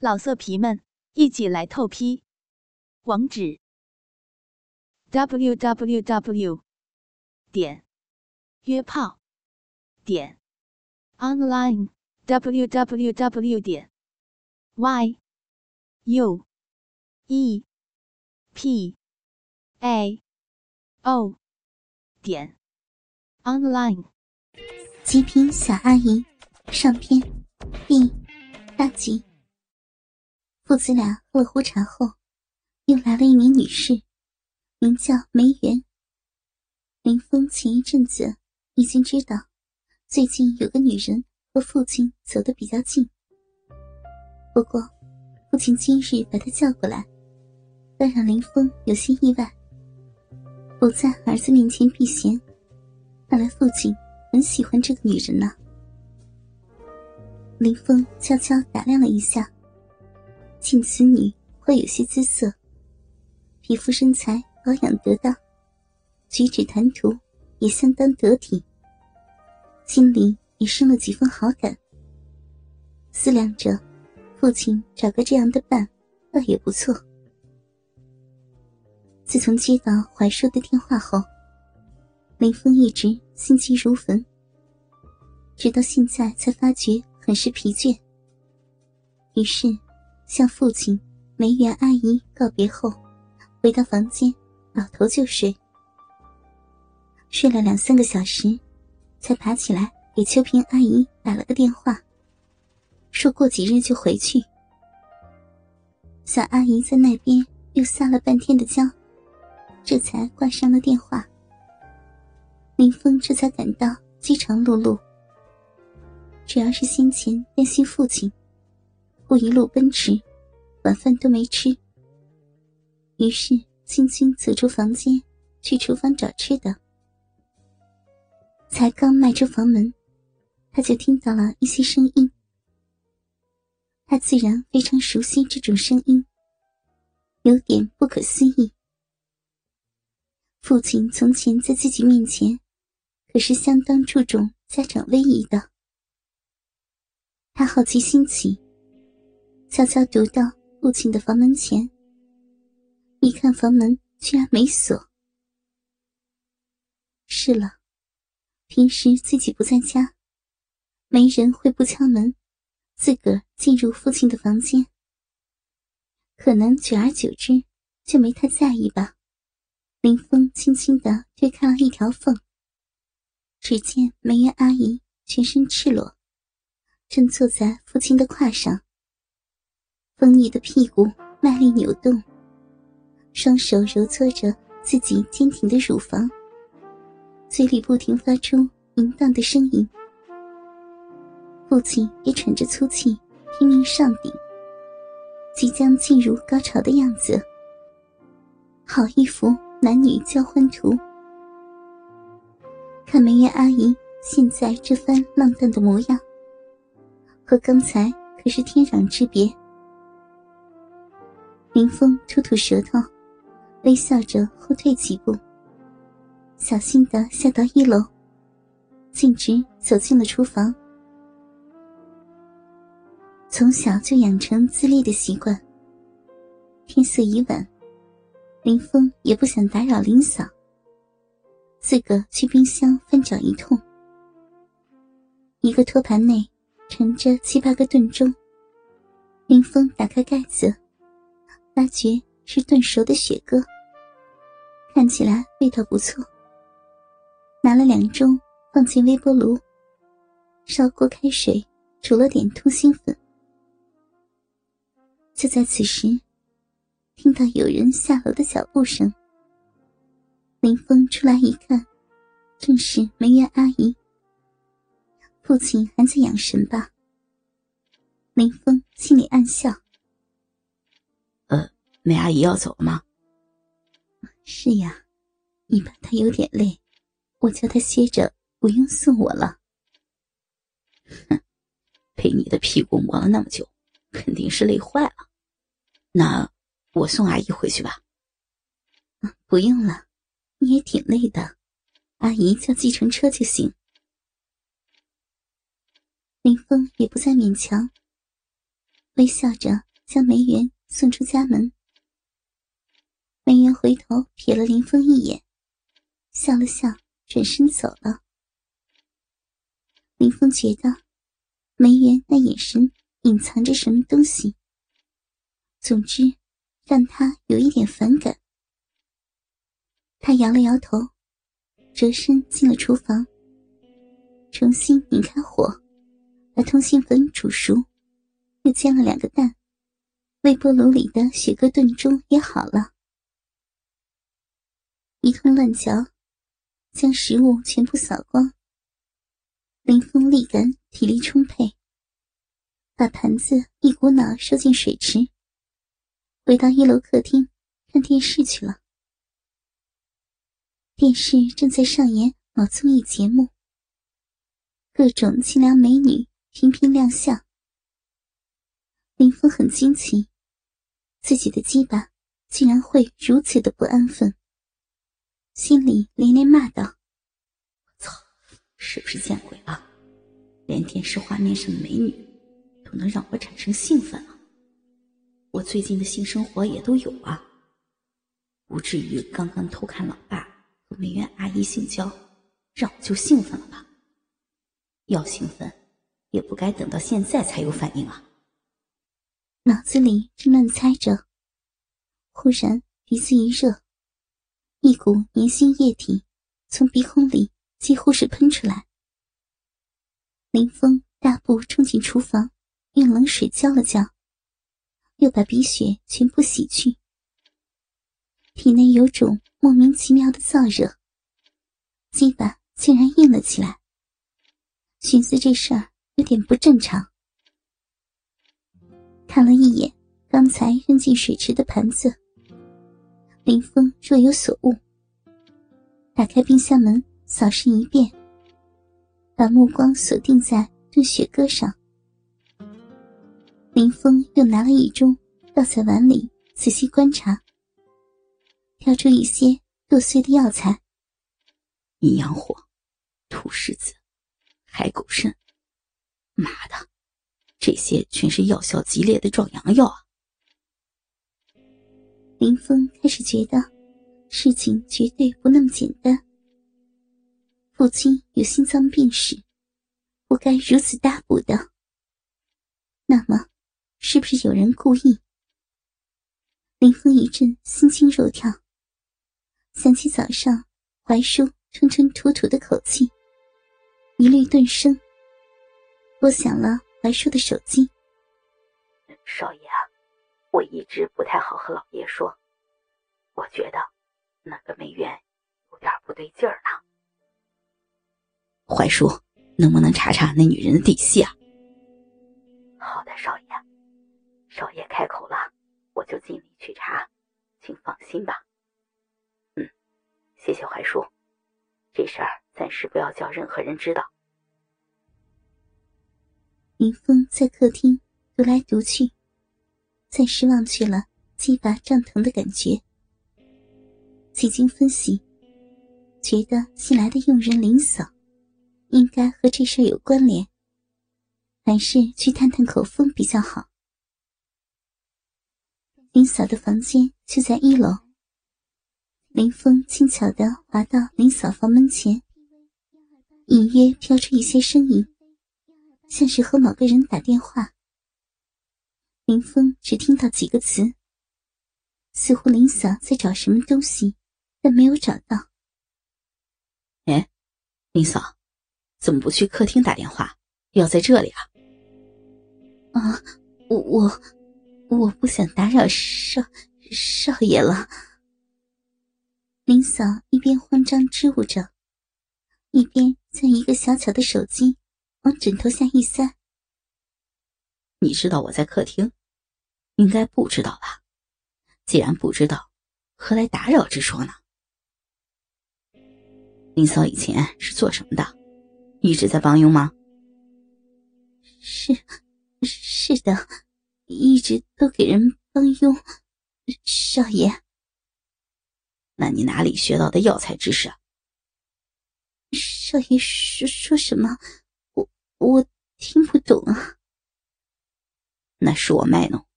老色皮们，一起来透批！网址：w w w 点约炮点 online w w w 点 y u e p a o 点 online。极品小阿姨上篇第八集。父子俩喝了壶茶后，又来了一名女士，名叫梅园。林峰前一阵子已经知道，最近有个女人和父亲走得比较近。不过，父亲今日把她叫过来，倒让林峰有些意外。不在儿子面前避嫌，看来父亲很喜欢这个女人呢。林峰悄悄打量了一下。见此女会有些姿色，皮肤身材保养得当，举止谈吐也相当得体，心里也生了几分好感。思量着，父亲找个这样的伴，倒也不错。自从接到怀叔的电话后，林峰一直心急如焚，直到现在才发觉很是疲倦。于是。向父亲、梅园阿姨告别后，回到房间，倒头就睡。睡了两三个小时，才爬起来给秋萍阿姨打了个电话，说过几日就回去。小阿姨在那边又撒了半天的娇，这才挂上了电话。林峰这才感到饥肠辘辘，主要是先前担心父亲。不一路奔驰，晚饭都没吃。于是轻轻走出房间，去厨房找吃的。才刚迈出房门，他就听到了一些声音。他自然非常熟悉这种声音，有点不可思议。父亲从前在自己面前，可是相当注重家长威仪的。他好奇心起。悄悄踱到父亲的房门前，一看房门居然没锁。是了，平时自己不在家，没人会不敲门，自个儿进入父亲的房间。可能久而久之就没太在意吧。林峰轻轻的推开了一条缝，只见梅园阿姨全身赤裸，正坐在父亲的胯上。丰腴的屁股卖力扭动，双手揉搓着自己坚挺的乳房，嘴里不停发出淫荡的声音。父亲也喘着粗气，拼命上顶，即将进入高潮的样子。好一幅男女交欢图！看梅艳阿姨现在这番浪荡的模样，和刚才可是天壤之别。林峰吐吐舌头，微笑着后退几步，小心的下到一楼，径直走进了厨房。从小就养成自立的习惯。天色已晚，林峰也不想打扰林嫂，自个去冰箱翻找一通。一个托盘内盛着七八个炖盅，林峰打开盖子。发觉是炖熟的雪鸽，看起来味道不错。拿了两盅放进微波炉，烧锅开水，煮了点通心粉。就在此时，听到有人下楼的脚步声。林峰出来一看，正是梅园阿姨。父亲还在养神吧？林峰心里暗笑。梅阿姨要走了吗？是呀，你怕她有点累，我叫她歇着，不用送我了。哼，被你的屁股磨了那么久，肯定是累坏了。那我送阿姨回去吧。不用了，你也挺累的，阿姨叫计程车就行。林峰也不再勉强，微笑着将梅园送出家门。回头瞥了林峰一眼，笑了笑，转身走了。林峰觉得梅园那眼神隐藏着什么东西，总之让他有一点反感。他摇了摇头，折身进了厨房，重新拧开火，把通心粉煮熟，又煎了两个蛋，微波炉里的雪蛤炖盅也好了。一通乱嚼，将食物全部扫光。林峰力感体力充沛，把盘子一股脑收进水池，回到一楼客厅看电视去了。电视正在上演某综艺节目，各种清凉美女频频亮相。林峰很惊奇，自己的鸡巴竟然会如此的不安分。心里连连骂道：“我操，是不是见鬼了？连电视画面上的美女都能让我产生兴奋了？我最近的性生活也都有啊，不至于刚刚偷看老爸和美院阿姨性交，让我就兴奋了吧？要兴奋，也不该等到现在才有反应啊！”脑子里正乱猜着，忽然鼻子一热。一股粘性液体从鼻孔里几乎是喷出来，林峰大步冲进厨房，用冷水浇了浇，又把鼻血全部洗去。体内有种莫名其妙的燥热，鸡巴竟然硬了起来。寻思这事儿有点不正常，看了一眼刚才扔进水池的盘子。林峰若有所悟，打开冰箱门，扫视一遍，把目光锁定在炖雪鸽上。林峰又拿了一盅，倒在碗里，仔细观察，挑出一些剁碎的药材：阴阳火、土狮子、海狗肾。妈的，这些全是药效极烈的壮阳药啊！林峰开始觉得事情绝对不那么简单。父亲有心脏病史，不该如此大补的。那么，是不是有人故意？林峰一阵心惊肉跳，想起早上怀叔吞吞吐吐的口气，一律顿生。拨响了怀叔的手机：“少爷啊。”我一直不太好和老爷说，我觉得那个梅园有点不对劲儿呢。怀叔，能不能查查那女人的底细啊？好的，少爷，少爷开口了，我就尽力去查，请放心吧。嗯，谢谢怀叔，这事儿暂时不要叫任何人知道。林峰在客厅独来独去。暂时忘却了鸡巴胀疼的感觉。几经分析，觉得新来的佣人林嫂应该和这事有关联，还是去探探口风比较好。林嫂的房间就在一楼。林峰轻巧的滑到林嫂房门前，隐约飘出一些声音，像是和某个人打电话。林峰只听到几个词，似乎林嫂在找什么东西，但没有找到。哎，林嫂，怎么不去客厅打电话，要在这里啊？啊，我我我不想打扰少少爷了。林嫂一边慌张支吾着，一边将一个小巧的手机往枕头下一塞。你知道我在客厅？应该不知道吧？既然不知道，何来打扰之说呢？林嫂以前是做什么的？一直在帮佣吗？是，是的，一直都给人帮佣。少爷，那你哪里学到的药材知识？少爷说说什么？我我听不懂啊。那是我卖弄。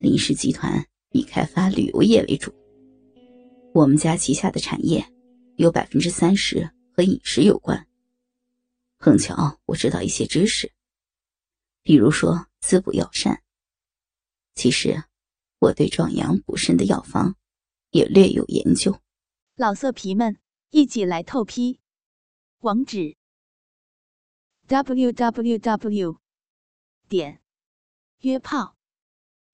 林氏集团以开发旅游业为主，我们家旗下的产业有百分之三十和饮食有关。碰巧我知道一些知识，比如说滋补药膳。其实，我对壮阳补肾的药方也略有研究。老色皮们，一起来透批！网址：w w w. 点约炮